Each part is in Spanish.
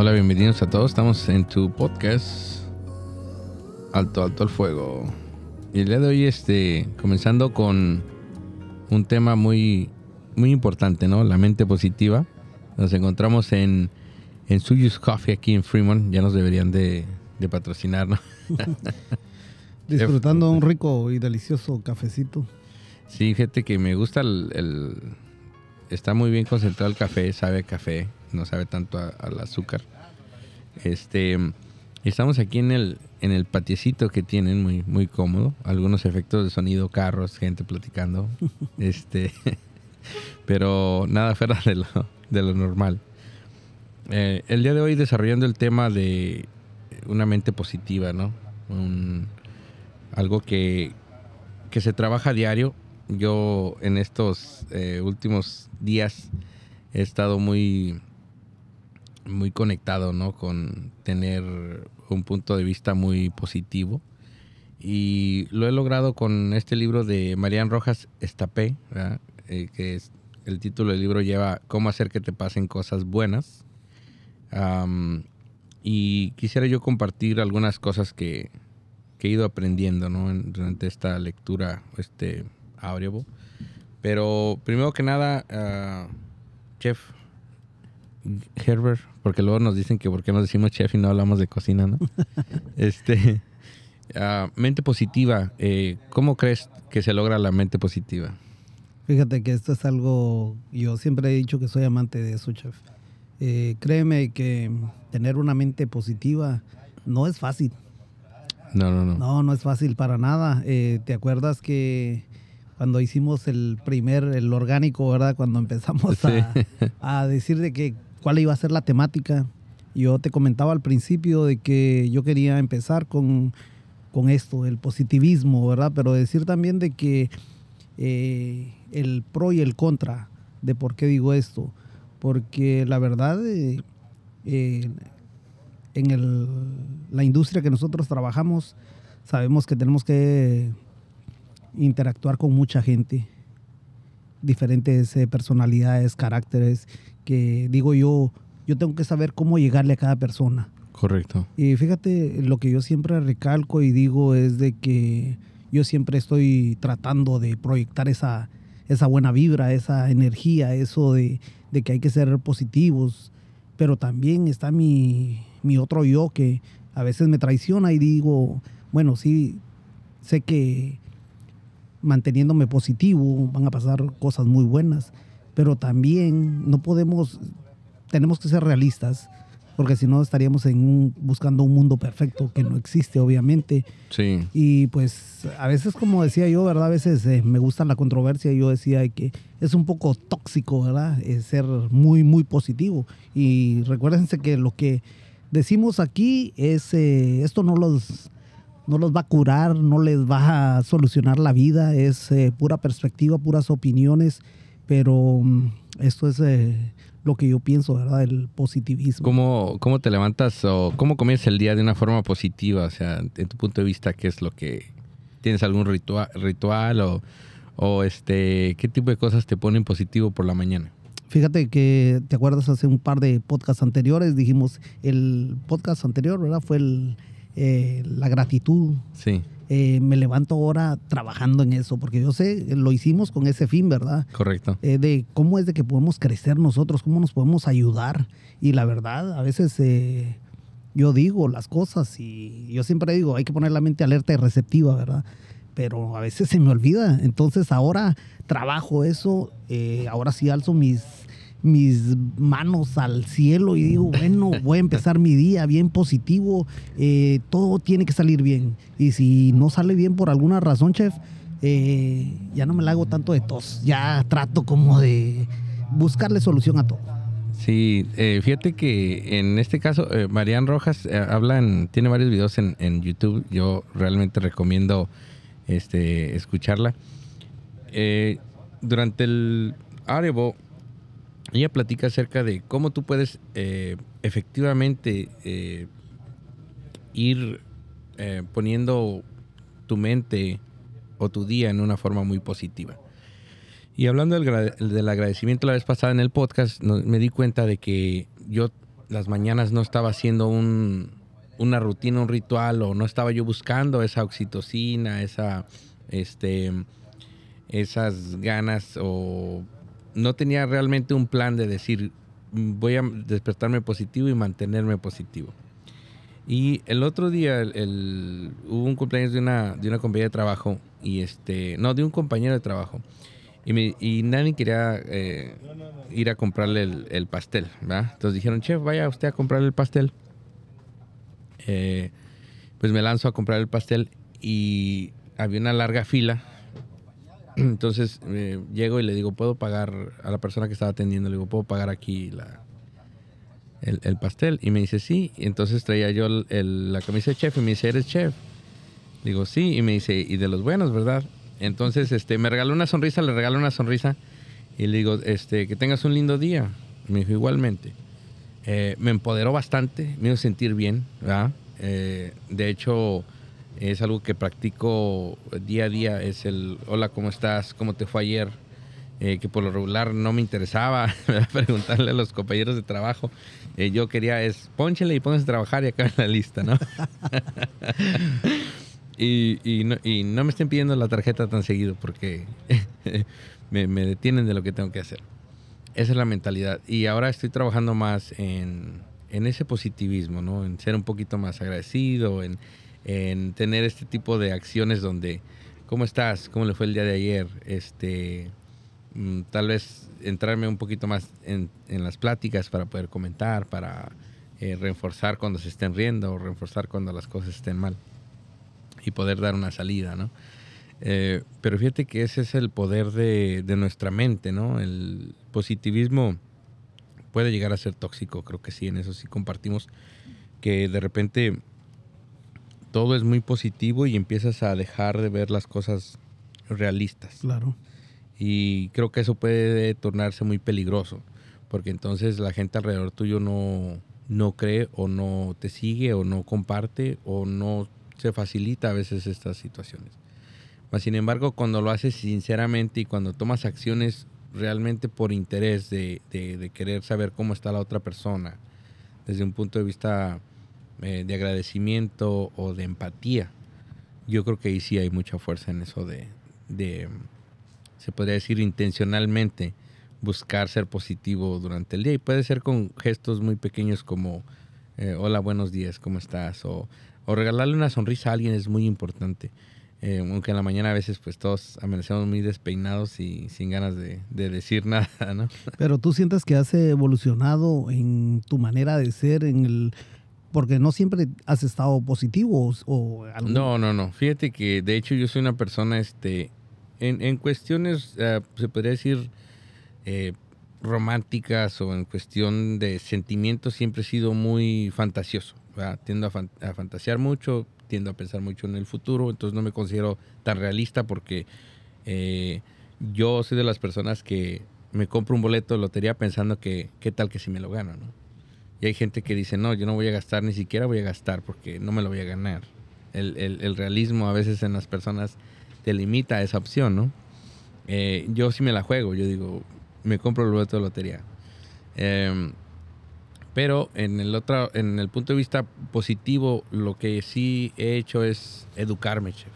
Hola, bienvenidos a todos. Estamos en tu podcast Alto, Alto al Fuego. Y el día de hoy, este, comenzando con un tema muy, muy importante, ¿no? La mente positiva. Nos encontramos en, en Suyus Coffee aquí en Fremont. Ya nos deberían de, de patrocinar, ¿no? Disfrutando un rico y delicioso cafecito. Sí, fíjate que me gusta el, el- Está muy bien concentrado el café, sabe a café, no sabe tanto al azúcar. Este... Estamos aquí en el, en el patiecito que tienen, muy, muy cómodo. Algunos efectos de sonido, carros, gente platicando. este... Pero nada fuera de lo, de lo normal. Eh, el día de hoy desarrollando el tema de una mente positiva, ¿no? Un- algo que, que se trabaja a diario. Yo en estos eh, últimos días he estado muy, muy conectado, ¿no? Con tener un punto de vista muy positivo. Y lo he logrado con este libro de Marian Rojas Estapé. Eh, que es, el título del libro lleva Cómo hacer que te pasen cosas buenas. Am, y quisiera yo compartir algunas cosas que, que he ido aprendiendo ¿no? En- durante esta lectura, este audible. Pero primero que nada, ah, Chef Herbert, porque luego nos dicen que por qué nos decimos chef y no hablamos de cocina, ¿no? este, ah, mente positiva, eh, ¿cómo crees que se logra la mente positiva? Fíjate que esto es algo, yo siempre he dicho que soy amante de eso, chef. Eh, créeme que tener una mente positiva no es fácil. No, no, no. No, no es fácil para nada. Eh, ¿Te acuerdas que cuando hicimos el primer, el orgánico, ¿verdad? Cuando empezamos a, Sí. a decir de que cuál iba a ser la temática, yo te comentaba al principio de que yo quería empezar con, con esto, el positivismo, ¿verdad? Pero decir también de que eh, el pro y el contra de por qué digo esto. Porque la verdad, eh, eh, en el- la industria que nosotros trabajamos, sabemos que tenemos que interactuar con mucha gente, diferentes personalidades, caracteres, que digo yo, yo tengo que saber cómo llegarle a cada persona. Correcto. Y fíjate, lo que yo siempre recalco y digo es de que yo siempre estoy tratando de proyectar esa, esa buena vibra, esa energía, eso de, de que hay que ser positivos. Pero también está mi, mi otro yo que a veces me traiciona y digo, bueno, sí, sé que manteniéndome positivo van a pasar cosas muy buenas, pero también no podemos, tenemos que ser realistas porque si no estaríamos en un, buscando un mundo perfecto que no existe, obviamente. Sí. Y pues a veces, como decía yo, ¿verdad? A veces eh, me gusta la controversia. Yo decía que es un poco tóxico, ¿verdad? Eh, ser muy, muy positivo. Y recuérdense que lo que decimos aquí es, eh, esto no los, no los va a curar, no les va a solucionar la vida, es eh, pura perspectiva, puras opiniones, pero mm, esto es eh, lo que yo pienso, ¿verdad? El positivismo. ¿Cómo, ¿Cómo te levantas o cómo comienzas el día de una forma positiva? O sea, en tu punto de vista, ¿qué es lo que... ¿Tienes algún ritual, ritual o, o este, qué tipo de cosas te ponen positivo por la mañana? Fíjate que, ¿te acuerdas hace un par de podcasts anteriores? Dijimos, el podcast anterior, ¿verdad? Fue el, eh, la gratitud. Sí, Eh, me levanto ahora trabajando en eso, porque yo sé, lo hicimos con ese fin, ¿verdad? correcto. Eh, de cómo es de que podemos crecer nosotros, cómo nos podemos ayudar. Y la verdad, a veces eh, yo digo las cosas y yo siempre digo, hay que poner la mente alerta y receptiva, ¿verdad? Pero a veces se me olvida. Entonces ahora trabajo eso, eh, ahora sí alzo mis, mis manos al cielo y digo, bueno, voy a empezar mi día bien positivo, eh, todo tiene que salir bien. Y si no sale bien por alguna razón, chef, eh, ya no me la hago tanto de tos, ya trato como de buscarle solución a todo. Sí, eh, fíjate que en este caso, eh, Marian Rojas eh, habla en- tiene varios videos en, en YouTube. Yo realmente recomiendo este, escucharla. Eh, durante el Audible, ella platica acerca de cómo tú puedes eh, efectivamente eh, ir eh, poniendo tu mente o tu día en una forma muy positiva. Y hablando del, del agradecimiento la vez pasada en el podcast, me di cuenta de que yo las mañanas no estaba haciendo un, una rutina, un ritual, o no estaba yo buscando esa oxitocina, esa, este, esas ganas, o no tenía realmente un plan de decir, voy a despertarme positivo y mantenerme positivo. Y el otro día hubo un cumpleaños de una, de una compañía de trabajo, y este, no, de un compañero de trabajo. Y, me, nadie quería eh, ir a comprarle el, pastel, ¿verdad? Entonces dijeron, chef, vaya usted a comprarle el pastel. Eh, pues me lanzo a comprar el pastel y había una larga fila. Entonces eh, llego y le digo, ¿puedo pagar a la persona que estaba atendiendo? Le digo, ¿puedo pagar aquí la, el, pastel? Y me dice, sí. Y entonces traía yo la camisa de chef y me dice, ¿eres chef? Digo, sí. Y me dice, y de los buenos, ¿verdad? Entonces, este, me regaló una sonrisa, le regaló una sonrisa y le digo, este, que tengas un lindo día. Me dijo, igualmente. Eh, me empoderó bastante, me hizo sentir bien, ¿verdad? Eh, de hecho, es algo que practico día a día, es el, hola, ¿cómo estás? ¿Cómo te fue ayer? Eh, que por lo regular no me interesaba preguntarle a los compañeros de trabajo. yo quería es, pónchele y pónganse a trabajar y acá en la lista, ¿no? Y, no, me estén pidiendo la tarjeta tan seguido porque me, detienen de lo que tengo que hacer. Esa es la mentalidad. Y ahora estoy trabajando más en, ese positivismo, ¿no? En ser un poquito más agradecido, en, tener este tipo de acciones donde, ¿cómo estás? ¿Cómo le fue el día de ayer? Este, mm, tal vez entrarme un poquito más en, las pláticas para poder comentar, para eh, reforzar cuando se estén riendo o reforzar cuando las cosas estén mal y poder dar una salida, ¿no? Eh, pero fíjate que ese es el poder de, nuestra mente, ¿no? El positivismo puede llegar a ser tóxico, creo que sí, en eso sí compartimos, que de repente todo es muy positivo y empiezas a dejar de ver las cosas realistas. Claro. Y creo que eso puede tornarse muy peligroso, porque entonces la gente alrededor tuyo no, no cree o no te sigue o no comparte o no se facilita a veces estas situaciones. sin embargo, cuando lo haces sinceramente y cuando tomas acciones realmente por interés de, querer saber cómo está la otra persona, desde un punto de vista eh, de agradecimiento o de empatía, yo creo que ahí sí hay mucha fuerza en eso de, se podría decir intencionalmente, buscar ser positivo durante el día. Y puede ser con gestos muy pequeños como, eh, hola, buenos días, ¿cómo estás? O o regalarle una sonrisa a alguien es muy importante. Eh, aunque en la mañana a veces pues todos amanecemos muy despeinados y sin ganas de, decir nada, ¿no? Pero tú sientes que has evolucionado en tu manera de ser, en el porque no siempre has estado positivo o No, no, no. Fíjate que de hecho yo soy una persona, este, en, cuestiones, eh, se podría decir, eh, románticas o en cuestión de sentimientos, siempre he sido muy fantasioso. Tiendo a, fantasear mucho, tiendo a pensar mucho en el futuro, entonces no me considero tan realista porque eh, yo soy de las personas que me compro un boleto de lotería pensando que qué tal que si me lo gano, ¿no? Y hay gente que dice, no, yo no voy a gastar, ni siquiera voy a gastar porque no me lo voy a ganar. El, realismo a veces en las personas te limita a esa opción, ¿no? Eh, yo sí me la juego, yo digo, me compro el boleto de lotería. Eh, pero en el otro, en el punto de vista positivo, lo que sí he hecho es educarme, chef.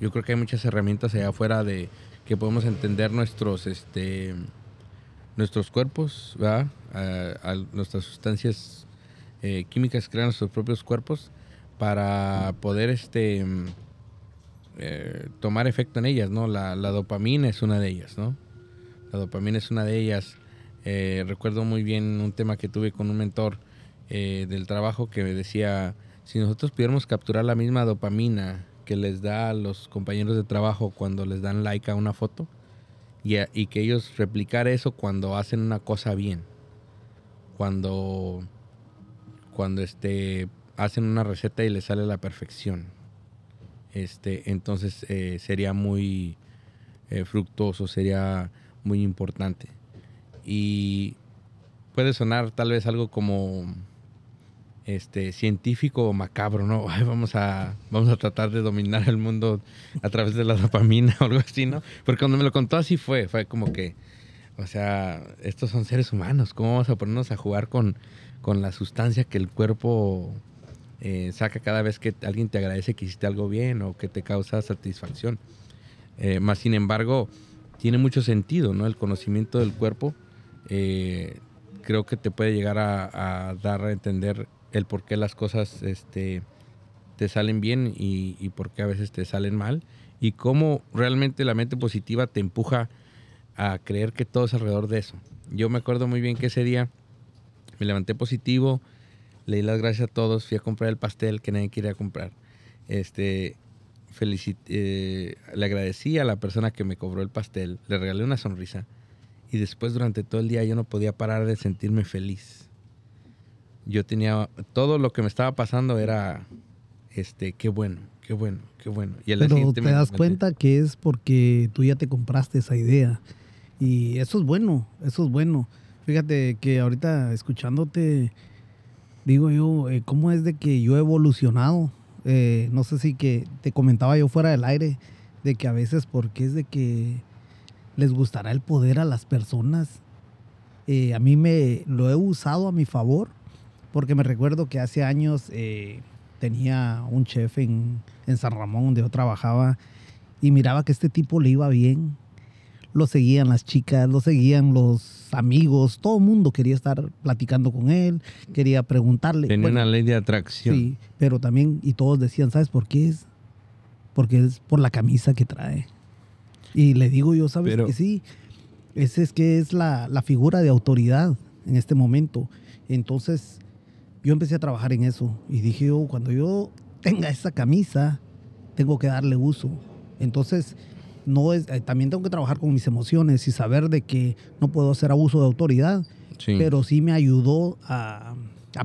Yo creo que hay muchas herramientas allá afuera de que podemos entender nuestros, este, nuestros cuerpos, ¿verdad? Nuestras sustancias eh, químicas crean nuestros propios cuerpos para poder, este, eh, tomar efecto en ellas, ¿no? La, la dopamina es una de ellas, ¿no? La dopamina es una de ellas. Eh, recuerdo muy bien un tema que tuve con un mentor eh, del trabajo que me decía, si nosotros pudiéramos capturar la misma dopamina que les da a los compañeros de trabajo cuando les dan like a una foto, y, y que ellos replicar eso cuando hacen una cosa bien, cuando, cuando este, hacen una receta y les sale a la perfección. Este, entonces eh, sería muy fructuoso, sería muy importante. Y puede sonar tal vez algo como este científico o macabro, ¿no? vamos a vamos a tratar de dominar el mundo a través de la dopamina o algo así, ¿no? Porque cuando me lo contó así fue, fue como que O sea, estos son seres humanos. ¿Cómo vamos a ponernos a jugar con, con la sustancia que el cuerpo eh, saca cada vez que alguien te agradece que hiciste algo bien o que te causa satisfacción? Eh, más sin embargo, tiene mucho sentido, ¿no? El conocimiento del cuerpo eh, creo que te puede llegar a, dar a entender el por qué las cosas este, te salen bien y, por qué a veces te salen mal y cómo realmente la mente positiva te empuja creer que todo es alrededor de eso. Yo me acuerdo muy bien que ese día me levanté positivo, leí las gracias a todos, fui a comprar el pastel que nadie quería comprar. Este, eh, le agradecí a la persona que me cobró el pastel, le regalé una sonrisa y después durante todo el día yo no podía parar de sentirme feliz. Yo tenía todo lo que me estaba pasando era este qué bueno, qué bueno, qué bueno. Y Pero te das cuenta que es porque tú ya te compraste esa idea y eso es bueno, eso es bueno. Fíjate que ahorita escuchándote, digo yo, eh, ¿cómo es de que yo he evolucionado? Eh, no sé si que te comentaba yo fuera del aire, de que a veces porque es de que les gustará el poder a las personas. Eh, a mí me lo he usado a mi favor, porque me recuerdo que hace años tenía un chef en, en San Ramón donde yo trabajaba y miraba que este tipo le iba bien lo seguían las chicas, lo seguían los amigos, todo el mundo quería estar platicando con él, quería preguntarle. Tenía una ley de atracción. Sí, pero también, y todos decían, ¿sabes por qué es? Porque es por la camisa que trae. Y le digo yo, ¿sabes que sí? Ese es que es la, la figura de autoridad en este momento. Entonces, yo empecé a trabajar en eso y dije yo, cuando yo tenga esa camisa, tengo que darle uso. Entonces, no es, eh, también tengo que trabajar con mis emociones y saber de que no puedo hacer abuso de autoridad, pero sí me ayudó a,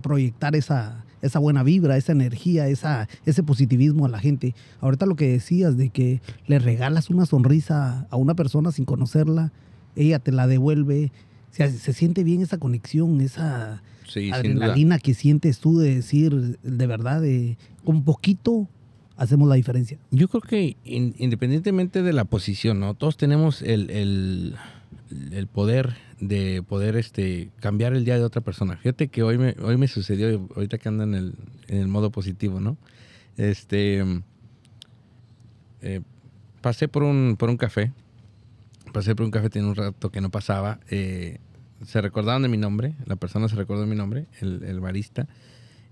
proyectar esa, esa buena vibra, esa energía, esa, ese positivismo a la gente. Ahorita lo que decías de que le regalas una sonrisa a una persona sin conocerla, ella te la devuelve, se, se siente bien esa conexión, esa adrenalina que sientes tú de decir de verdad, de con poquito hacemos la diferencia. Yo creo que independientemente de la posición, ¿no? Todos tenemos el, poder de poder este cambiar el día de otra persona. Fíjate que hoy me, hoy me sucedió, ahorita que ando en el, en el modo positivo, ¿no? Este eh, pasé por un, por un café. Pasé por un café, tiene un rato que no pasaba. Eh, se recordaban de mi nombre, la persona se recordó de mi nombre, el, el barista,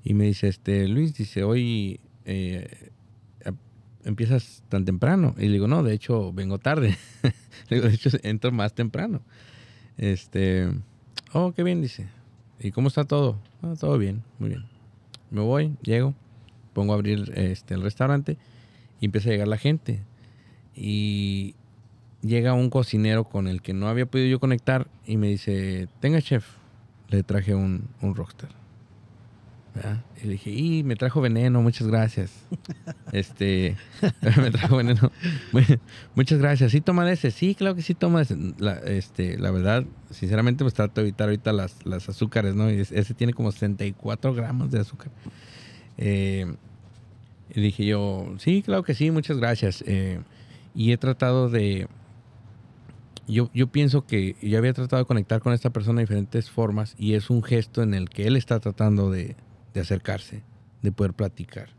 y me dice, este, Luis, dice, hoy eh, empiezas tan temprano? Y le digo, no, de hecho vengo tarde. le digo, de hecho entro más temprano. Este, oh, qué bien, dice. ¿Y cómo está todo? Ah, todo bien, muy bien. Me voy, llego, pongo a abrir este, el restaurante y empieza a llegar la gente. Y llega un cocinero con el que no había podido yo conectar y me dice, tenga chef, le traje un, un rockstar. Y le dije, y me trajo veneno, muchas gracias. este, me trajo veneno. muchas gracias. ¿Sí toma de ese? Sí, claro que sí toma ese. La, este, la verdad, sinceramente, pues trato de evitar ahorita las, las azúcares, ¿no? Y ese tiene como 64 gramos de azúcar. Eh, y dije yo, sí, claro que sí, muchas gracias. Eh, y he tratado de... Yo, yo pienso que yo había tratado de conectar con esta persona de diferentes formas y es un gesto en el que él está tratando de, de acercarse, de poder platicar,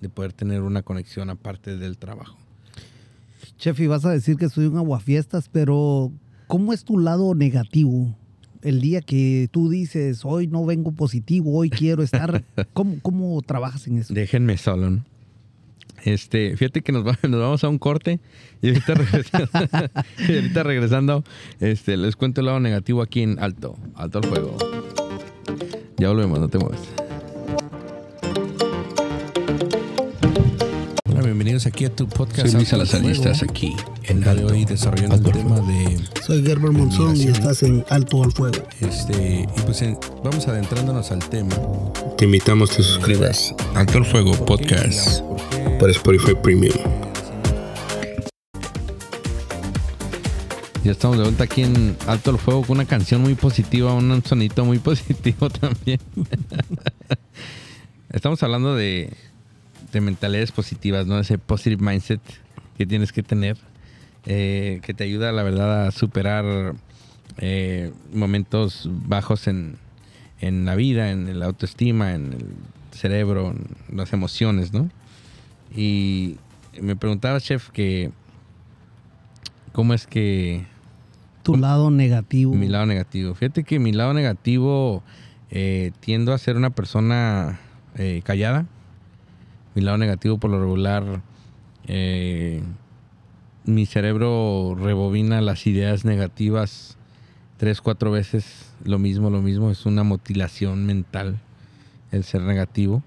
de poder tener una conexión aparte del trabajo. Chef, y vas a decir que soy un aguafiestas, pero ¿cómo es tu lado negativo? El día que tú dices, hoy no vengo positivo, hoy quiero estar, ¿cómo, cómo trabajas en eso? Déjenme solo, ¿no? Este, fíjate que nos, nos, vamos a un corte y ahorita regresando, y ahorita regresando este, les cuento el lado negativo aquí en Alto, Alto al Fuego. Ya volvemos, no te muevas. Bienvenidos aquí a tu podcast. Soy Luis Salazar estás aquí en el de hoy desarrollando el tema de. Soy Gerber Monzón y estás en Alto al Fuego. Este, y pues vamos adentrándonos al tema. Te invitamos a que te suscribas. Alto al Fuego Podcast. Por Spotify Premium. Ya estamos de vuelta aquí en Alto al Fuego con una canción muy positiva, un sonito muy positivo también. estamos hablando de de mentalidades positivas, ¿no? Ese positive mindset que tienes que tener, eh, que te ayuda, la verdad, a superar eh, momentos bajos en, en la vida, en la autoestima, en el cerebro, en las emociones, ¿no? Y me preguntaba, chef, que cómo es que Tu lado negativo. mi lado negativo. Fíjate que mi lado negativo eh, tiendo a ser una persona callada. Mi lado negativo, por lo regular, eh, mi cerebro rebobina las ideas negativas tres, cuatro veces lo mismo, lo mismo. Es una mutilación mental el ser negativo.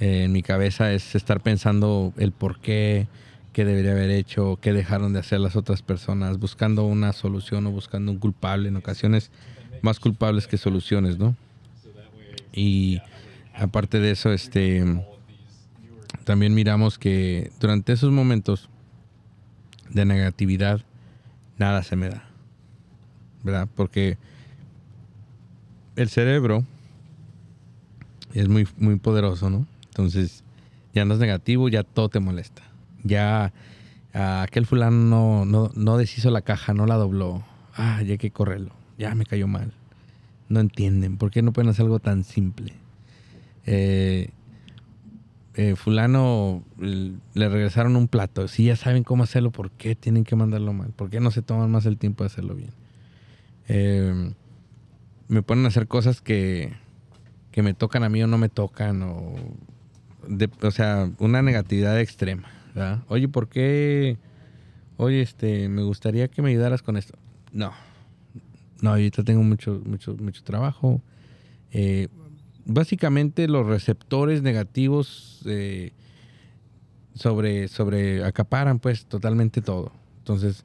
Eh, en mi cabeza es estar pensando el por qué, qué debería haber hecho, qué dejaron de hacer las otras personas, buscando una solución o buscando un culpable, en ocasiones más culpables que soluciones, ¿no? Y aparte de eso, este también miramos que durante esos momentos de negatividad nada se me da. ¿Verdad? Porque el cerebro es muy, muy poderoso, ¿no? Entonces, ya andas negativo, ya todo te molesta. Ya ah, aquel fulano no, no, no deshizo la caja, no la dobló. Ah, ya hay que correrlo. Ya me cayó mal. No entienden. ¿Por qué no pueden hacer algo tan simple? Eh, eh, fulano le regresaron un plato. Si ya saben cómo hacerlo, ¿por qué tienen que mandarlo mal? ¿Por qué no se toman más el tiempo de hacerlo bien? Eh, me ponen a hacer cosas que, que me tocan a mí o no me tocan. O, o sea, una negatividad extrema. Oye, ¿por qué? Oye, este, me gustaría que me ayudaras con esto. No. No, ahorita tengo mucho, mucho, mucho trabajo. Eh, básicamente los receptores negativos eh, sobre, sobre acaparan pues totalmente todo. Entonces,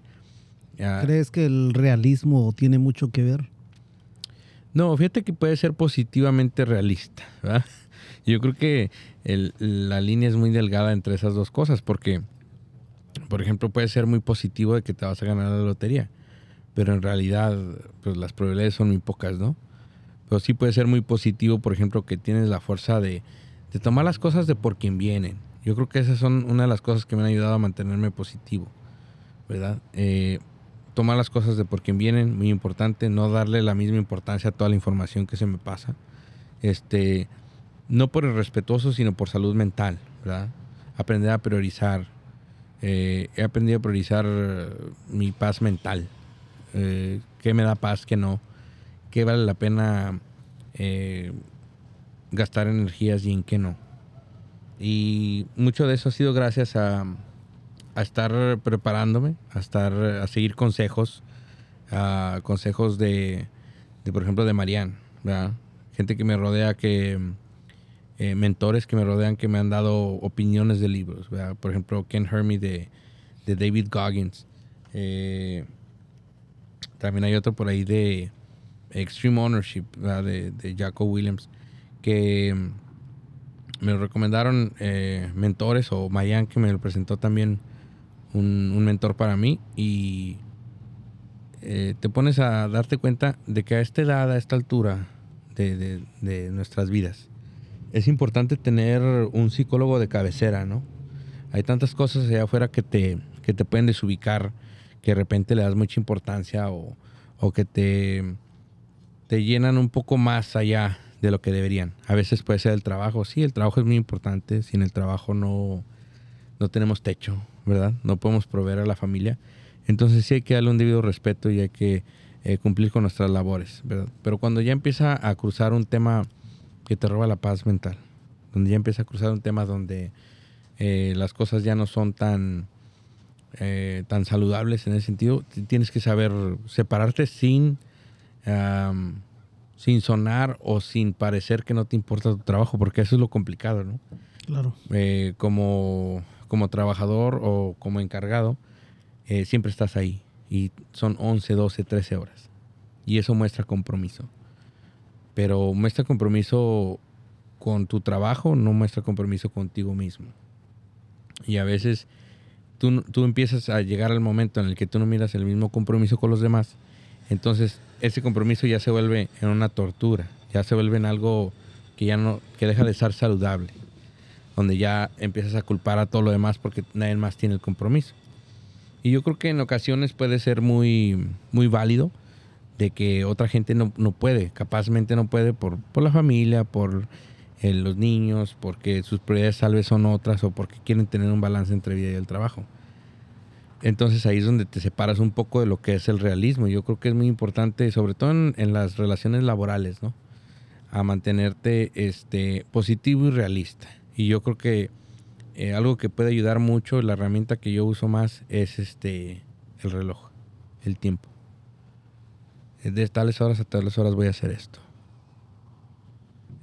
ah, ¿Crees que el realismo tiene mucho que ver? no, fíjate que puede ser positivamente realista. ¿verdad? Yo creo que el- la línea es muy delgada entre esas dos cosas porque, por ejemplo, puede ser muy positivo de que te vas a ganar la lotería, pero en realidad pues las probabilidades son muy pocas, ¿no? Pero sí puede ser muy positivo, por ejemplo, que tienes la fuerza de, de tomar las cosas de por quien vienen. Yo creo que esas son una de las cosas que me han ayudado a mantenerme positivo, ¿verdad? Eh, tomar las cosas de por quien vienen, muy importante, no darle la misma importancia a toda la información que se me pasa. Este, no por irrespetuoso, sino por salud mental, ¿verdad? Aprender a priorizar. Eh, he aprendido a priorizar mi paz mental. Eh, ¿Qué me da paz, qué no? ¿Qué vale la pena eh, gastar energías y en qué no? Y mucho de eso ha sido gracias a, a estar preparándome, a estar, a seguir consejos, a consejos de, de, por ejemplo, de Marianne. Gente que me rodea, que eh, mentores que me rodean, que me han dado opiniones de libros. Por ejemplo, Ken Hermie de, de David Goggins. Eh, también hay otro por ahí de Extreme Ownership. De, de Jaco Williams, que mm, me lo recomendaron eh, mentores o Mayan que me lo presentó también un, un mentor para mí y eh, te pones a darte cuenta de que a esta edad, a esta altura de, de- de nuestras vidas, es importante tener un psicólogo de cabecera, ¿no? Hay tantas cosas allá afuera que te, que te pueden desubicar, que de repente le das mucha importancia o, o que te, te llenan un poco más allá de lo que deberían. A veces puede ser el trabajo. Sí, el trabajo es muy importante. Sin el trabajo no, no tenemos techo, ¿verdad? No podemos proveer a la familia. Entonces sí hay que darle un debido respeto y hay que eh, cumplir con nuestras labores, ¿verdad? Pero cuando ya empieza a cruzar un tema que te roba la paz mental, donde ya empieza a cruzar un tema donde eh, las cosas ya no son tan, eh, tan saludables en ese sentido, tienes que saber separarte sin, sin sonar o sin parecer que no te importa tu trabajo, porque eso es lo complicado, ¿no? Claro. eh, como, como trabajador o como encargado, eh, siempre estás ahí. Y son 11, 12, 13 horas. Y eso muestra compromiso. Pero muestra compromiso con tu trabajo, no muestra compromiso contigo mismo. Y a veces tú, tú empiezas a llegar al momento en el que tú no miras el mismo compromiso con los demás. Entonces ese compromiso ya se vuelve en una tortura. Ya se vuelve en algo que ya no, que deja de ser saludable donde ya empiezas a culpar a todo lo demás porque nadie más tiene el compromiso. Y yo creo que en ocasiones puede ser muy, muy válido de que otra gente no, no puede, capazmente no puede por, por la familia, por eh, los niños, porque sus prioridades tal vez son otras o porque quieren tener un balance entre vida y el trabajo. Entonces ahí es donde te separas un poco de lo que es el realismo. Yo creo que es muy importante, sobre todo en, las relaciones laborales, ¿no? A mantenerte este, positivo y realista. Y yo creo que eh, algo que puede ayudar mucho, la herramienta que yo uso más es este el reloj, el tiempo. De tales horas a tales horas voy a hacer esto.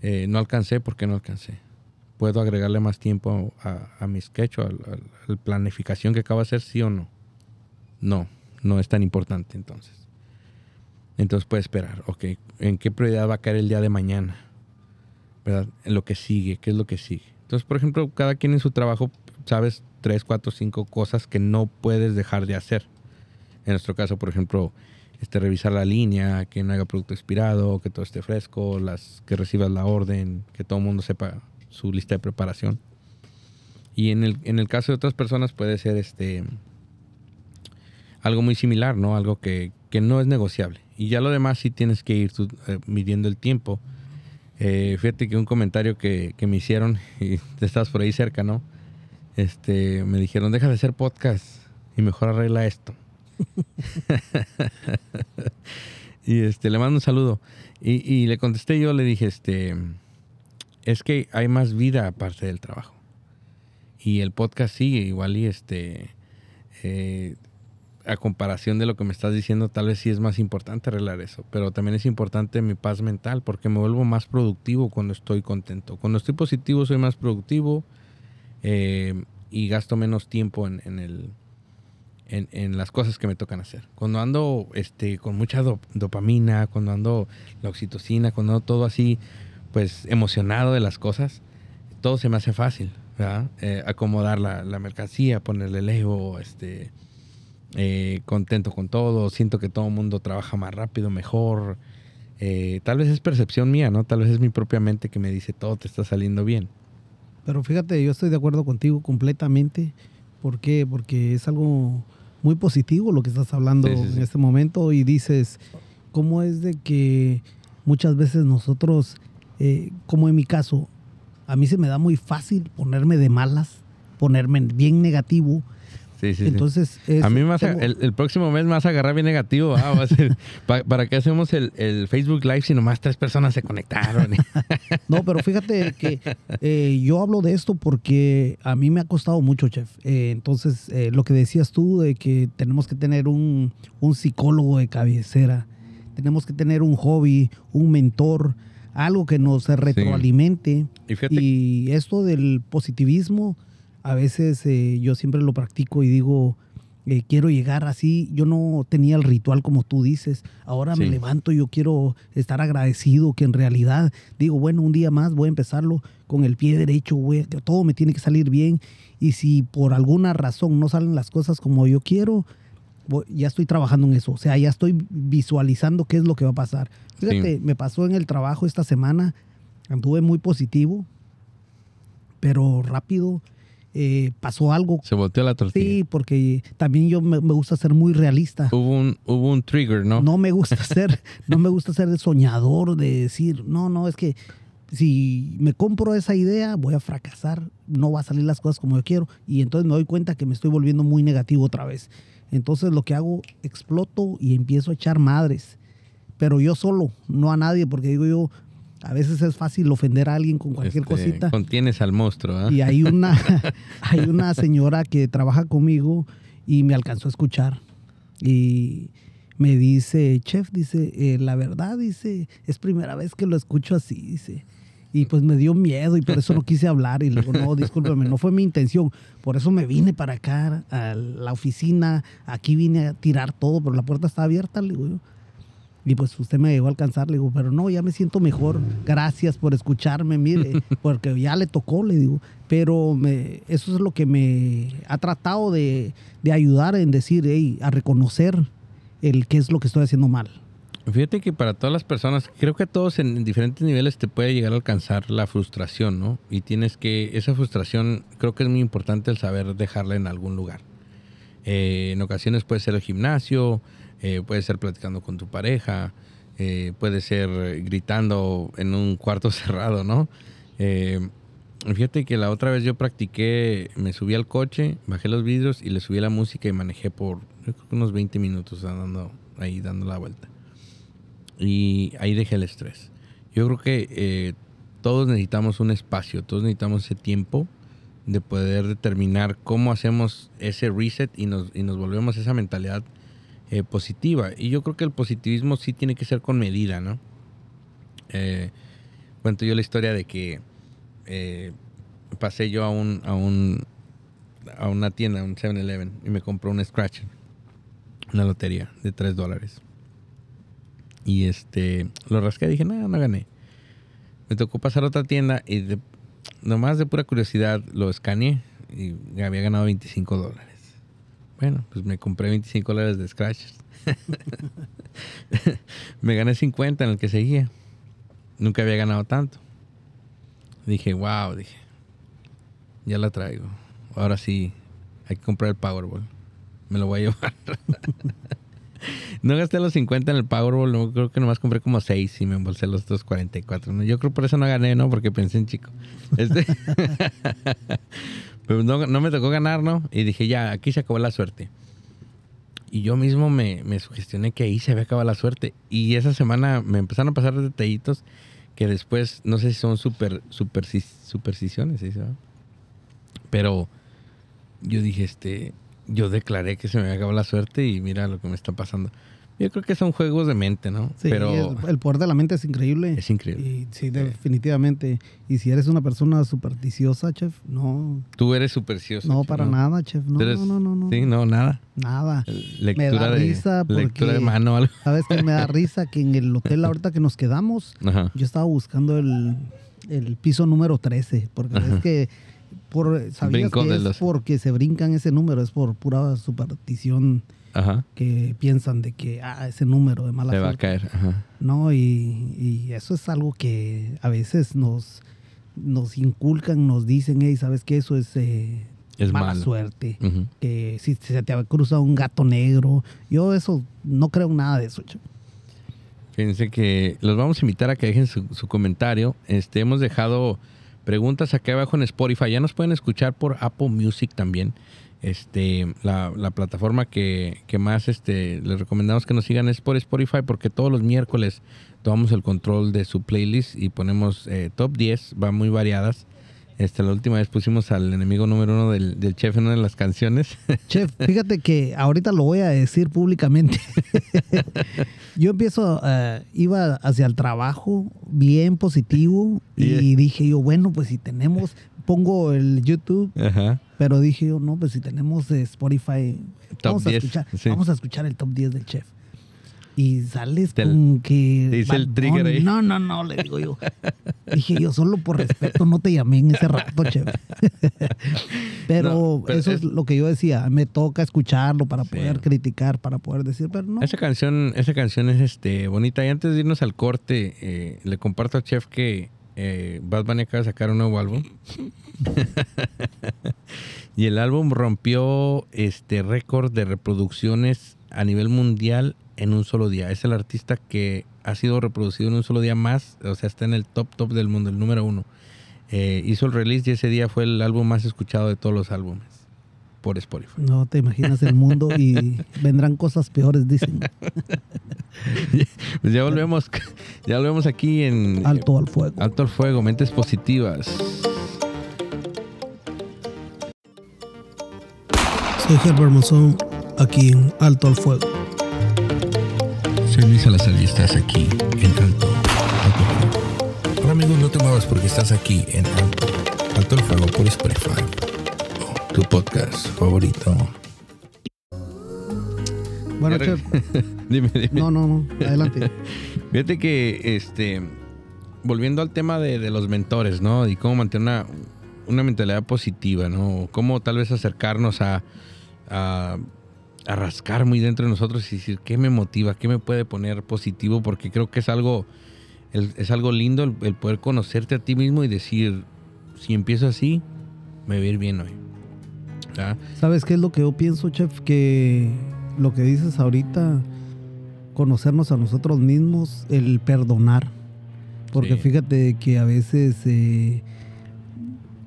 Eh, no alcancé porque no alcancé. ¿Puedo agregarle más tiempo a, a mi sketch o a la planificación que acabo de hacer, sí o no? No, no es tan importante entonces. Entonces puede esperar, ok, ¿en qué prioridad va a caer el día de mañana? ¿Verdad? En lo que sigue, ¿qué es lo que sigue? Entonces, por ejemplo, cada quien en su trabajo sabes tres, cuatro, cinco cosas que no puedes dejar de hacer. En nuestro caso, por ejemplo, este, revisar la línea, que no haga producto expirado, que todo esté fresco, las, que recibas la orden, que todo el mundo sepa su lista de preparación. Y en el, en el caso de otras personas puede ser este algo muy similar, ¿no? Algo que, que no es negociable. Y ya lo demás sí tienes que ir eh, midiendo el tiempo. Eh, fíjate que un comentario que, que, me hicieron, y te estás por ahí cerca, ¿no? Este, me dijeron, deja de hacer podcast y mejor arregla esto. y este, le mando un saludo. Y, y, le contesté yo, le dije, este, es que hay más vida aparte del trabajo. Y el podcast sigue igual y este, eh, a comparación de lo que me estás diciendo, tal vez sí es más importante arreglar eso. Pero también es importante mi paz mental porque me vuelvo más productivo cuando estoy contento. Cuando estoy positivo soy más productivo eh, y gasto menos tiempo en, en el... En, en, las cosas que me tocan hacer. Cuando ando este, con mucha do, dopamina, cuando ando la oxitocina, cuando ando todo así, pues emocionado de las cosas, todo se me hace fácil, ¿verdad? Eh, acomodar la, la, mercancía, ponerle Lego, este, eh, contento con todo, siento que todo el mundo trabaja más rápido, mejor. Eh, tal vez es percepción mía, ¿no? Tal vez es mi propia mente que me dice todo te está saliendo bien. Pero fíjate, yo estoy de acuerdo contigo completamente. ¿Por qué? Porque es algo muy positivo lo que estás hablando sí, sí, sí. en este momento y dices, ¿cómo es de que muchas veces nosotros eh, como en mi caso, a mí se me da muy fácil ponerme de malas, ponerme bien negativo. Sí, sí, Entonces, sí. a mí tengo... a, el, el, próximo mes me vas a agarrar bien negativo. Ah, va a ser, ¿para, ¿Para qué hacemos el, el, Facebook Live si nomás tres personas se conectaron? no, pero fíjate que eh, yo hablo de esto porque a mí me ha costado mucho, chef. Eh, entonces, eh, lo que decías tú de que tenemos que tener un, un psicólogo de cabecera, tenemos que tener un hobby, un mentor, algo que nos retroalimente. Sí. Y, y, esto del positivismo, a veces eh, yo siempre lo practico y digo, eh, quiero llegar así. Yo no tenía el ritual como tú dices. Ahora sí. me levanto, yo quiero estar agradecido, que en realidad digo, bueno, un día más voy a empezarlo con el pie derecho, voy a, todo me tiene que salir bien. Y si por alguna razón no salen las cosas como yo quiero, ya estoy trabajando en eso. O sea, ya estoy visualizando qué es lo que va a pasar. Fíjate, sí. me pasó en el trabajo esta semana, anduve muy positivo, pero rápido eh, pasó algo. Se volteó la tortilla. Sí, porque también yo me, me, gusta ser muy realista. Hubo un, hubo un trigger, ¿no? No me gusta ser, no me gusta ser de soñador, de decir, no, no, es que si me compro esa idea, voy a fracasar, no va a salir las cosas como yo quiero. Y entonces me doy cuenta que me estoy volviendo muy negativo otra vez. Entonces lo que hago, exploto y empiezo a echar madres. Pero yo solo, no a nadie, porque digo yo, a veces es fácil ofender a alguien con cualquier este, cosita. Contienes al monstruo. ¿eh? Y hay una, hay una señora que trabaja conmigo y me alcanzó a escuchar. Y me dice, chef, dice, eh, la verdad, dice, es primera vez que lo escucho así, dice. Y pues me dio miedo y por eso no quise hablar. Y le digo, no, discúlpeme, no fue mi intención. Por eso me vine para acá, a la oficina. Aquí vine a tirar todo, pero la puerta está abierta, le digo yo. Y pues usted me llegó a alcanzar, le digo, pero no, ya me siento mejor. Gracias por escucharme, mire, porque ya le tocó, le digo. Pero me, eso es lo que me ha tratado de, de ayudar en decir, hey, a reconocer el qué es lo que estoy haciendo mal. Fíjate que para todas las personas, creo que a todos en diferentes niveles te puede llegar a alcanzar la frustración, ¿no? Y tienes que, esa frustración creo que es muy importante el saber dejarla en algún lugar. Eh, en ocasiones puede ser el gimnasio, eh, puede ser platicando con tu pareja, eh, puede ser gritando en un cuarto cerrado, ¿no? Fíjate que la otra vez yo practiqué, me subí al coche, bajé los vidrios y le subí la música y manejé por unos 20 minutos andando ahí dando la vuelta. Y ahí dejé el estrés. Yo creo que eh, todos necesitamos un espacio, todos necesitamos ese tiempo de poder determinar cómo hacemos ese reset y nos, y nos volvemos a esa mentalidad eh, positiva. Y yo creo que el positivismo sí tiene que ser con medida, ¿no? Eh, cuento yo la historia de que eh, pasé yo a un, a un a una tienda, un 7-Eleven, y me compró un Scratch, una lotería de 3 dólares. Y este, lo rasqué dije, no, no gané. Me tocó pasar a otra tienda y de- nomás de pura curiosidad lo escaneé y había ganado 25 dólares. Bueno, pues me compré 25 dólares de scratches. me gané 50 en el que seguía. Nunca había ganado tanto. Dije, wow, dije, ya la traigo. Ahora sí, hay que comprar el Powerball. Me lo voy a llevar. no gasté los 50 en el Powerball, no, creo que nomás compré como 6 y me embolsé los otros 44. ¿no? Yo creo por eso no gané, ¿no? Porque pensé en chico. Este... Pero no, no me tocó ganar, ¿no? Y dije, ya, aquí se acabó la suerte. Y yo mismo me, me sugestioné que ahí se había acabado la suerte. Y esa semana me empezaron a pasar detallitos que después, no sé si son super, supersticiones, ¿sí? Pero yo dije, este, yo declaré que se me había acabado la suerte y mira lo que me está pasando. Yo creo que son juegos de mente, ¿no? Sí, Pero el, el poder de la mente es increíble. es increíble. Y sí, definitivamente. Y si eres una persona supersticiosa, chef, no, Tú eres supersticioso. no chef, para nada, chef. No, eres- no, no, no, no. Sí, no, nada. Nada. Lectura da de risa lectura de porque- mano algo. ¿Sabes qué me da risa? Que en el hotel ahorita que nos quedamos, Ajá. yo estaba buscando el, el piso número 13, porque es que por, ¿sabías que es los- porque se brincan ese número? Es por pura superstición Ajá. que piensan de que ah, ese número de mala Le va a caer. Ajá. No, y, y eso es algo que a veces nos, nos inculcan, nos dicen, hey, ¿sabes qué? Eso es, eh, Es mala malo. suerte. Que si se te cruza un gato negro. Yo eso, no creo nada de eso. Fíjense que los vamos a invitar a que dejen su, su comentario. Este, hemos dejado preguntas acá abajo en Spotify. Ya nos pueden escuchar por Apple Music también. Este, la, la plataforma que, que más este, les recomendamos que nos sigan es por Spotify porque todos los miércoles tomamos el control de su playlist y ponemos eh, top 10, van muy variadas. Este, la última vez pusimos al enemigo número uno del, del chef en una de las canciones. Chef, fíjate que ahorita lo voy a decir públicamente. yo empiezo, eh, iba hacia el trabajo bien positivo y dije yo, bueno, pues si tenemos, pongo el YouTube, Ajá. pero dije yo, no, pues si tenemos Spotify, Top vamos, 10, a escuchar, sí. vamos a escuchar el top 10 del chef. Y sales Te- con que... te dice el trigger ahí. No, no, no, le digo yo. Dije yo, solo por respeto no te llamé en ese rato, chef. pero, No, pero eso es- es lo que yo decía. Me toca escucharlo para Sí. poder criticar, para poder decir, pero no. Esa canción, esa canción es este bonita. Y antes de irnos al corte, eh, le comparto a Chef que eh, Bad Bunny acaba de sacar un nuevo álbum. y el álbum rompió este récord de reproducciones a nivel mundial en un solo día. Es el artista que ha sido reproducido en un solo día más, o sea, está en el top top del mundo, el número uno. Eh, hizo el release y ese día fue el álbum más escuchado de todos los álbumes por Spotify. No te imaginas el mundo y vendrán cosas peores, dicen. Pues ya volvemos, ya volvemos aquí en Alto al fuego. Alto al fuego, mentes positivas. Soy Herbert Monzón, aquí en Alto al fuego. Soy Luis Salazar y estás aquí en Alto, Alto al Fuego. Ahora amigos, no te muevas porque estás aquí en Alto, Alto al Fuego por Spotify. Tu podcast favorito. Bueno, chef. dime, dime. No, no, no. Adelante. Fíjate que, este, volviendo al tema de, de los mentores, ¿no? Y cómo mantener una, una mentalidad positiva, ¿no? Cómo tal vez acercarnos a, a, a rascar muy dentro de nosotros y decir, ¿qué me motiva? ¿Qué me puede poner positivo? Porque creo que es algo, es algo lindo el, el poder conocerte a ti mismo y decir, si empiezo así, me va a ir bien hoy. ¿Sabes qué es lo que yo pienso, chef? Que lo que dices ahorita conocernos a nosotros mismos, el perdonar. Porque Sí. fíjate que a veces eh,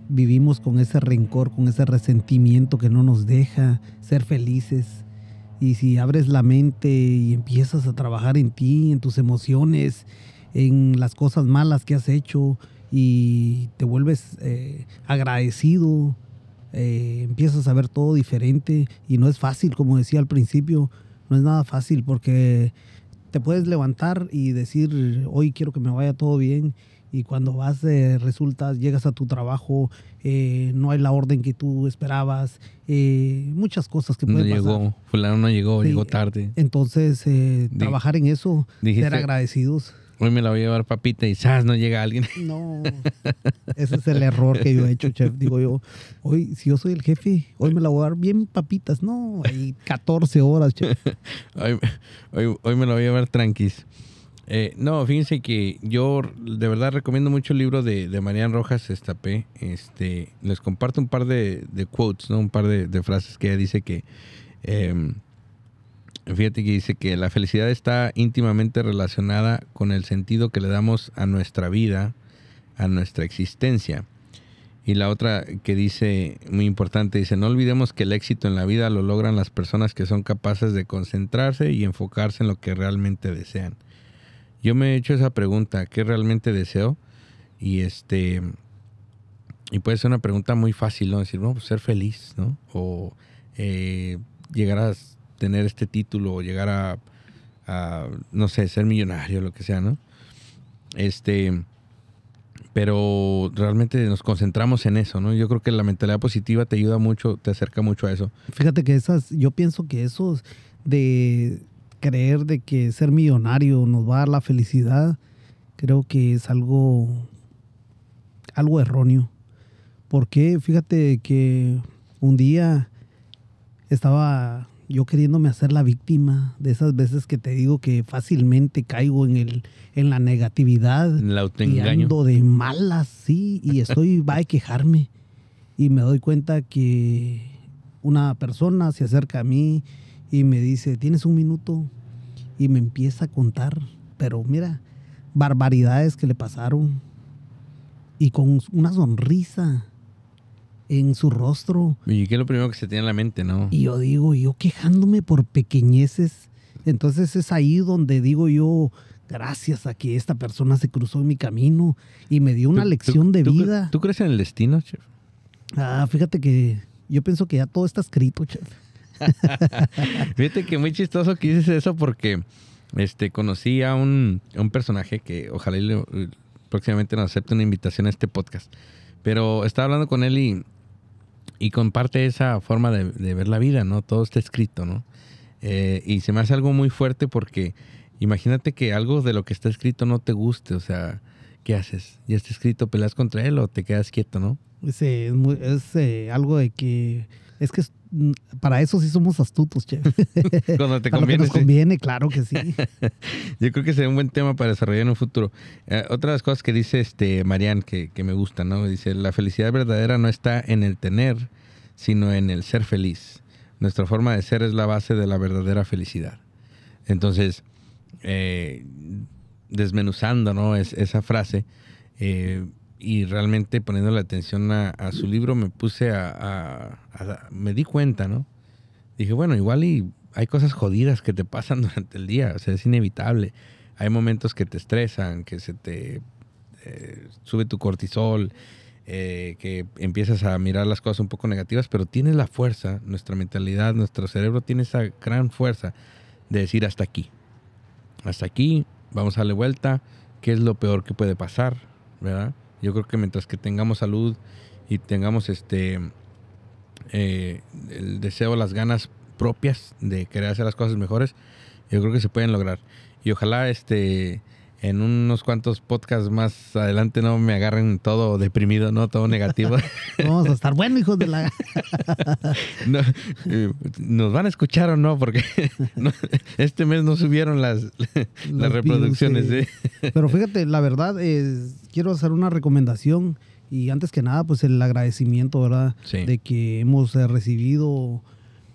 vivimos con ese rencor, con ese resentimiento que no nos deja ser felices. Y si abres la mente y empiezas a trabajar en ti, en tus emociones, en las cosas malas que has hecho y te vuelves eh, agradecido, eh, empiezas a ver todo diferente y no es fácil, como decía al principio, no es nada fácil porque te puedes levantar y decir, hoy quiero que me vaya todo bien y cuando vas, eh, resultas, llegas a tu trabajo, eh, no hay la orden que tú esperabas, eh, muchas cosas que No pueden pasar. llegó, fulano no llegó, Sí. llegó tarde. Entonces, eh, Di- trabajar en eso, dijiste- ser agradecidos. Hoy me la voy a llevar papita y ¡zas! no llega alguien. No, ese es el error que yo he hecho, chef. Digo yo, hoy, si yo soy el jefe, hoy me la voy a dar bien papitas. No, hay 14 horas, chef. Hoy, hoy- hoy me lo voy a llevar tranquis. Eh, no, fíjense que yo de verdad recomiendo mucho el libro de, de Marian Rojas Estapé. Este, les comparto un par de, de quotes, ¿no? un par de, de frases que ella dice que... em, fíjate que dice que la felicidad está íntimamente relacionada con el sentido que le damos a nuestra vida, a nuestra existencia. Y la otra que dice, muy importante, dice, no olvidemos que el éxito en la vida lo logran las personas que son capaces de concentrarse y enfocarse en lo que realmente desean. Yo me he hecho esa pregunta, ¿qué realmente deseo? Y este y puede ser una pregunta muy fácil, ¿no? Decir, no, pues ser feliz, ¿no? O eh, llegar a tener este título, o llegar a, a, no sé, ser millonario, lo que sea, ¿no? Este, pero realmente nos concentramos en eso, ¿no? Yo creo que la mentalidad positiva te ayuda mucho, te acerca mucho a eso. Fíjate que esas, yo pienso que esos de creer de que ser millonario nos va a dar la felicidad, creo que es algo, algo erróneo. Porque fíjate que un día estaba yo queriéndome hacer la víctima de esas veces que te digo que fácilmente caigo en el en la negatividad El y ando de malas, sí, y estoy va a quejarme. Y me doy cuenta que una persona se acerca a mí y me dice, "¿Tienes un minuto?" y me empieza a contar, pero mira, barbaridades que le pasaron y con una sonrisa en su rostro Y qué es lo primero que se tiene en la mente, ¿no? y yo digo, yo quejándome por pequeñeces. Entonces es ahí donde digo yo, gracias a que esta persona se cruzó en mi camino y me dio una ¿Tú- lección tú- de tú- vida. ¿Tú crees en el destino, chef? Ah, fíjate que yo pienso que ya todo está escrito, chef. Fíjate que muy chistoso que dices eso porque este, conocí a un, un personaje que ojalá y próximamente nos acepte una invitación a este podcast. Pero estaba hablando con él y, y comparte esa forma de, ver la vida, ¿no? Todo está escrito, ¿no? Eh, y se me hace algo muy fuerte porque imagínate que algo de lo que está escrito no te guste, o sea, ¿qué haces? Ya está escrito, peleas contra él o te quedas quieto, ¿no? Es, eh, es muy- algo de que es que para eso sí somos astutos, chef. Cuando te Para lo que conviene. nos sí. conviene, claro que sí. Yo creo que sería un buen tema para desarrollar en un futuro. Eh, otra de las cosas que dice este Marian que, que me gusta, ¿no? Dice, la felicidad verdadera no está en el tener, sino en el ser feliz. Nuestra forma de ser es la base de la verdadera felicidad. Entonces, eh, desmenuzando, ¿no? Es, esa frase eh, y realmente poniendo la atención a, su libro, me puse a, a- a- Me di cuenta, ¿no? Dije, bueno, igual y hay cosas jodidas que te pasan durante el día, o sea, es inevitable. Hay momentos que te estresan, que se te eh, sube tu cortisol, eh, que empiezas a mirar las cosas un poco negativas, pero tienes la fuerza, nuestra mentalidad, nuestro cerebro tiene esa gran fuerza de decir hasta aquí. Hasta aquí, vamos a darle vuelta, qué es lo peor que puede pasar, ¿verdad? Yo creo que mientras que tengamos salud y tengamos este eh, el deseo, las ganas propias de querer hacer las cosas mejores, yo creo que se pueden lograr. Y ojalá este en unos cuantos podcasts más adelante no me agarren todo deprimido, no todo negativo. Vamos a estar bueno, hijos de la... No, eh, ¿Nos van a escuchar o no? Porque no, este mes no subieron las, las reproducciones. views, ¿eh? Pero fíjate, la verdad es, quiero hacer una recomendación y antes que nada, pues el agradecimiento, ¿verdad? Sí. De que hemos eh, recibido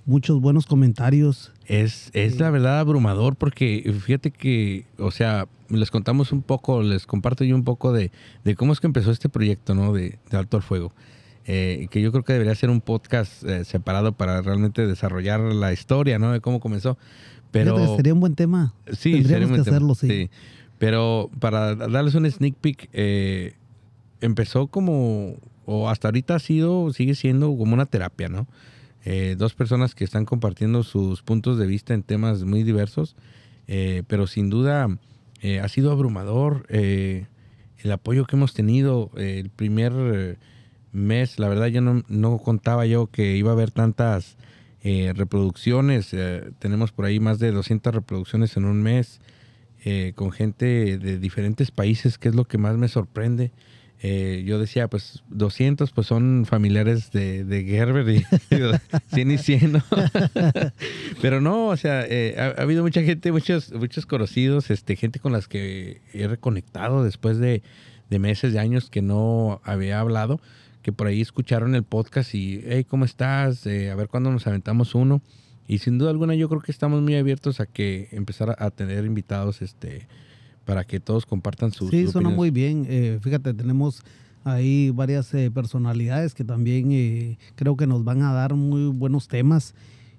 muchos buenos comentarios. Es, es la verdad abrumador porque fíjate que, o sea, les contamos un poco, les comparto yo un poco de, de cómo es que empezó este proyecto, ¿no? De, de Alto al Fuego. Eh, que yo creo que debería ser un podcast eh, separado para realmente desarrollar la historia, ¿no? De cómo comenzó. Pero Fíjate, sería un buen tema. sí, Tendríamos sería que hacerlo, sí. Pero para darles un sneak peek, eh, empezó como, o hasta ahorita ha sido, sigue siendo como una terapia, ¿no? Eh, dos personas que están compartiendo sus puntos de vista en temas muy diversos, eh, pero sin duda eh, ha sido abrumador eh, el apoyo que hemos tenido. eh, el primer eh, mes, la verdad, yo no, no contaba yo que iba a haber tantas reproducciones. tenemos por ahí más de 200 reproducciones en un mes con gente de diferentes países, que es lo que más me sorprende. Eh, yo decía, pues 200 pues son familiares de, Gerber y 100 y 100, ¿no? Pero no, o sea, eh, ha, ha habido mucha gente, muchos, muchos conocidos, este, gente con las que he reconectado después de, de meses, de años que no había hablado, que por ahí escucharon el podcast y, hey, ¿cómo estás? Eh, a ver cuándo nos aventamos uno. Y sin duda alguna yo creo que estamos muy abiertos a que empezar a, a tener invitados este para que todos compartan sus Sí, sus suena muy bien. Eh, fíjate, tenemos ahí varias eh, personalidades que también eh, creo que nos van a dar muy buenos temas.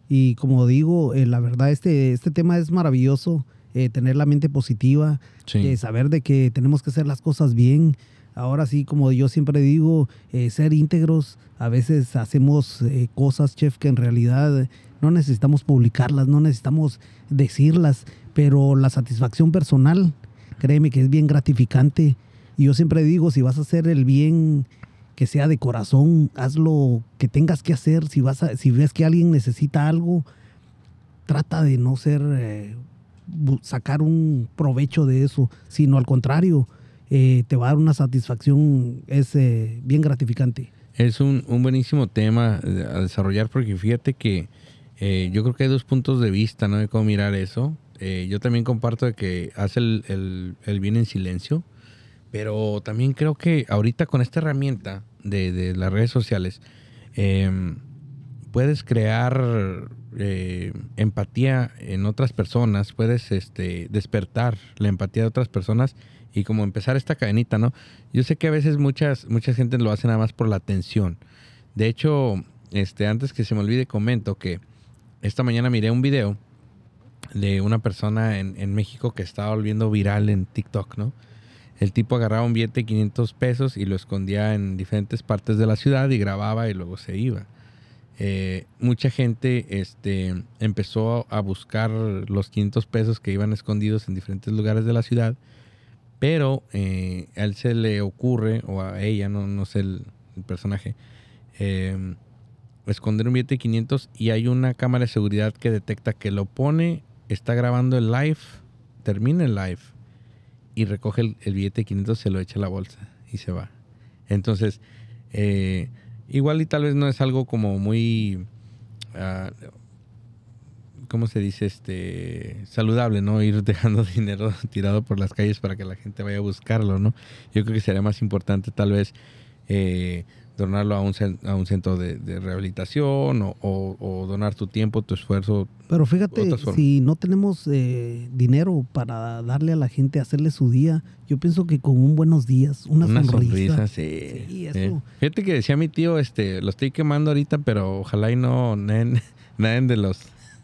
Y como digo, eh, la verdad, este, este tema es maravilloso. eh, tener la mente positiva, Sí. eh, saber de que tenemos que hacer las cosas bien. Ahora sí, como yo siempre digo, ser íntegros. A veces hacemos cosas, chef, que en realidad no necesitamos publicarlas, no necesitamos decirlas, pero la satisfacción personal, créeme que es bien gratificante. Y yo siempre digo, si vas a hacer el bien que sea de corazón, haz lo que tengas que hacer. Si, vas a, si ves que alguien necesita algo, trata de no ser, eh, sacar un provecho de eso, sino al contrario, eh, te va a dar una satisfacción, es eh, bien gratificante. Es un, un buenísimo tema eh, a desarrollar porque fíjate que yo creo que hay dos puntos de vista, ¿no? De cómo mirar eso. Eh, yo también comparto de que hace el, el- el bien en silencio, pero también creo que ahorita con esta herramienta de, de las redes sociales eh, puedes crear eh, empatía en otras personas, puedes este, despertar la empatía de otras personas y como empezar esta cadenita, ¿no? Yo sé que a veces muchas, mucha gente lo hace nada más por la atención. De hecho, este, antes que se me olvide, comento que esta mañana miré un video de una persona en, en México que estaba volviendo viral en TikTok, ¿no? El tipo agarraba un billete de 500 pesos y lo escondía en diferentes partes de la ciudad y grababa y luego se iba. Eh, mucha gente este, empezó a buscar los 500 pesos que iban escondidos en diferentes lugares de la ciudad, pero eh, a él se le ocurre, o a ella, no, no sé el, personaje, eh, esconder un billete de 500 y hay una cámara de seguridad que detecta que lo pone, está grabando el live, termina el live y recoge el, billete de 500, se lo echa a la bolsa y se va. Entonces, eh, igual y tal vez no es algo como muy, ah, ¿cómo se dice? Este, saludable, ¿no? Ir dejando dinero tirado por las calles para que la gente vaya a buscarlo, ¿no? Yo creo que sería más importante tal vez eh, donarlo a un, a un centro de, de rehabilitación o, o- o donar tu tiempo, tu esfuerzo. Pero fíjate, si no tenemos eh, dinero para darle a la gente, hacerle su día, yo pienso que con un buenos días, una, Una sonrisa. sonrisa, sí. Sí, eso. Fíjate que decía mi tío, este, lo estoy quemando ahorita, pero ojalá y no nadie, nadie de los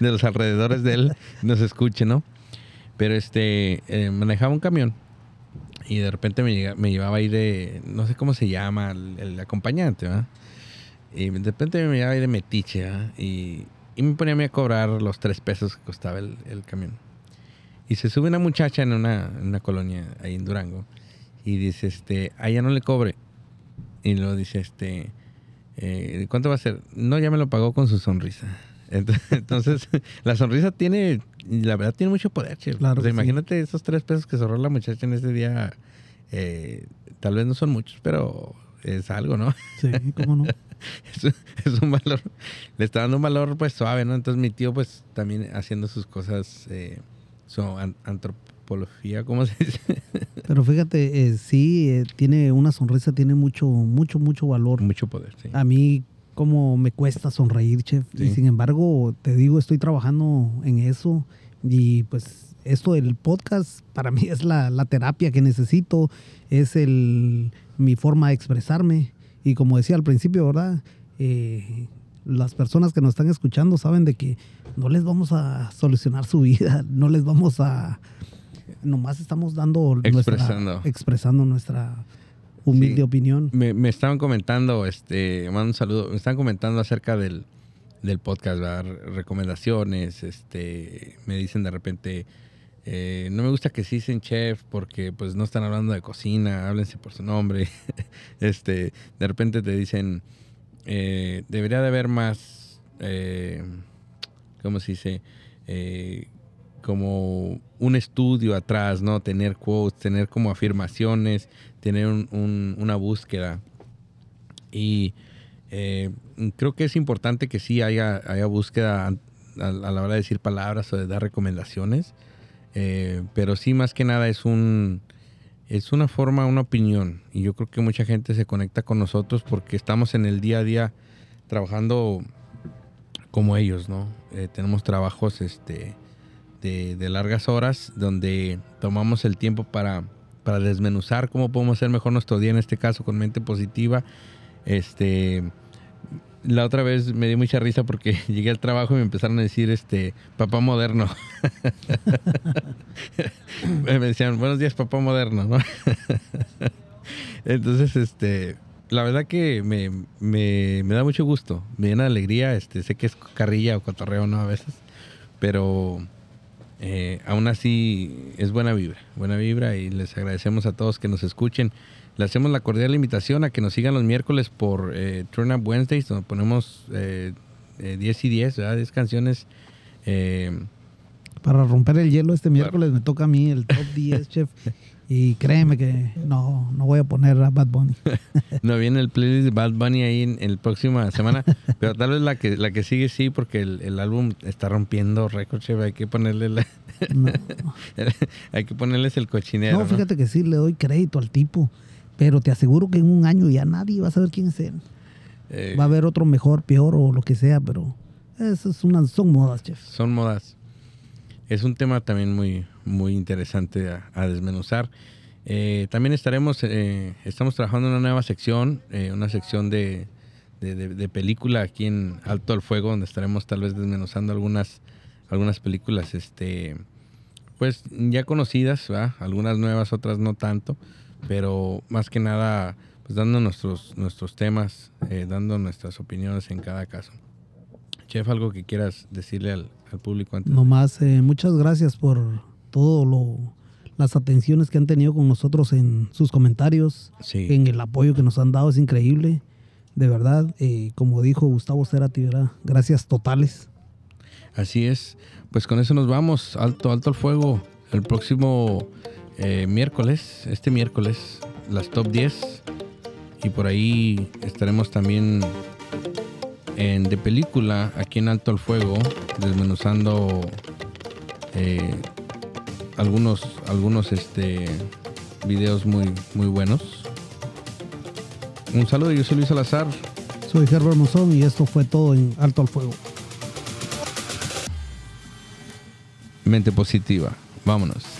de los alrededores de él nos escuche, ¿no? Pero este, eh, manejaba un camión y de repente me, llega- me llevaba ahí de, no sé cómo se llama, el, el acompañante, ¿verdad? Y de repente me llevaba ahí de metiche, ¿verdad? Y, y me ponía a mí a cobrar los tres pesos que costaba el, el camión. Y se sube una muchacha en una, en una colonia ahí en Durango y dice, este, a ella no le cobre. Y luego dice, este, eh, ¿cuánto va a ser? No, ya me lo pagó con su sonrisa. Ent- Entonces, la sonrisa tiene, la verdad tiene mucho poder, che. Claro O sea, que sí. imagínate esos tres pesos que se ahorró la muchacha en ese día. eh, tal vez no son muchos, pero es algo, ¿no? Sí, cómo no. es, es un valor, le está dando un valor pues suave, ¿no? Entonces mi tío pues también haciendo sus cosas, eh, su an- antropología, ¿cómo se dice? Pero fíjate, eh, sí, eh, tiene una sonrisa, tiene mucho, mucho, mucho valor. Mucho poder, sí. A mí, cómo me cuesta sonreír, chef. Y sin embargo, te digo, estoy trabajando en eso. Y pues esto del podcast para mí es la, la terapia que necesito, es el, mi forma de expresarme. Y como decía al principio, ¿verdad? Eh, las personas que nos están escuchando saben de que no les vamos a solucionar su vida, no les vamos a... Nomás estamos dando Expresando. nuestra... Expresando nuestra humilde Sí. opinión. Me, me estaban comentando, este, mando un saludo, me estaban comentando acerca del, del podcast, ¿verdad? Re- recomendaciones, este, me dicen de repente, eh, no me gusta que sí dicen chef porque pues no están hablando de cocina, háblense por su nombre. este, de repente te dicen, eh, debería de haber más, eh, ¿cómo se dice? Como un estudio atrás, ¿no? Tener quotes, tener como afirmaciones, tener un- un- una búsqueda. Y eh, creo que es importante que sí haya, haya búsqueda a, a la hora de decir palabras o de dar recomendaciones. Eh, pero sí, más que nada es un es una forma, una opinión. Y yo creo que mucha gente se conecta con nosotros porque estamos en el día a día trabajando como ellos, ¿no? Eh, tenemos trabajos este, de, de largas horas donde tomamos el tiempo para, para desmenuzar cómo podemos hacer mejor nuestro día, en este caso con mente positiva. Este, la otra vez me dio mucha risa porque llegué al trabajo y me empezaron a decir, este, papá moderno. me decían, buenos días, papá moderno, ¿no? Entonces, este, la verdad que me, me, me da mucho gusto, me llena de alegría, este, sé que es carrilla o cotorreo, ¿no? A veces, pero eh, aún así es buena vibra, buena vibra y les agradecemos a todos que nos escuchen. Le hacemos la cordial invitación a que nos sigan los miércoles por eh, Turn Up Wednesdays, donde ponemos eh, eh, 10 y 10, ¿verdad? 10 canciones. eh, Para romper el hielo este miércoles me toca a mí el top 10, chef. Y créeme que no, no voy a poner a Bad Bunny. no viene el playlist de Bad Bunny ahí en, en la próxima semana, pero tal vez la que la que sigue sí, porque el, el álbum está rompiendo récord, chef, Hay que ponerle la- No, hay que ponerles el cochinero. no, ¿no? fíjate que sí le doy crédito al tipo. Pero te aseguro que en un año ya nadie va a saber quién es él. Eh, Va a haber otro mejor, peor o lo que sea, pero esas es una, son modas, chef. son modas. Es un tema también muy, muy interesante a, desmenuzar. Eh, también estaremos, eh, estamos trabajando en una nueva sección, eh, una sección de, de, película aquí en Alto al Fuego, donde estaremos tal vez desmenuzando algunas, algunas películas, este, pues ya conocidas, algunas nuevas, otras no tanto, pero más que nada, pues dando nuestros, nuestros temas, dando nuestras opiniones en cada caso. Chef, algo que quieras decirle al, al público antes. Nomás, eh, muchas gracias por todo lo, las atenciones que han tenido con nosotros en sus comentarios, Sí. en el apoyo que nos han dado, es increíble. De verdad, eh, como dijo Gustavo Cerati, ¿verdad? gracias totales. Así es. Pues con eso nos vamos. Alto, alto el fuego. El próximo eh, miércoles, este miércoles, las top 10. Y por ahí estaremos también en de película, aquí en Alto el Fuego, desmenuzando eh, algunos, algunos este, videos muy, muy buenos. Un saludo, yo soy Luis Salazar. Soy Herbert Monzón y esto fue todo en Alto al Fuego. Mente positiva. Vámonos.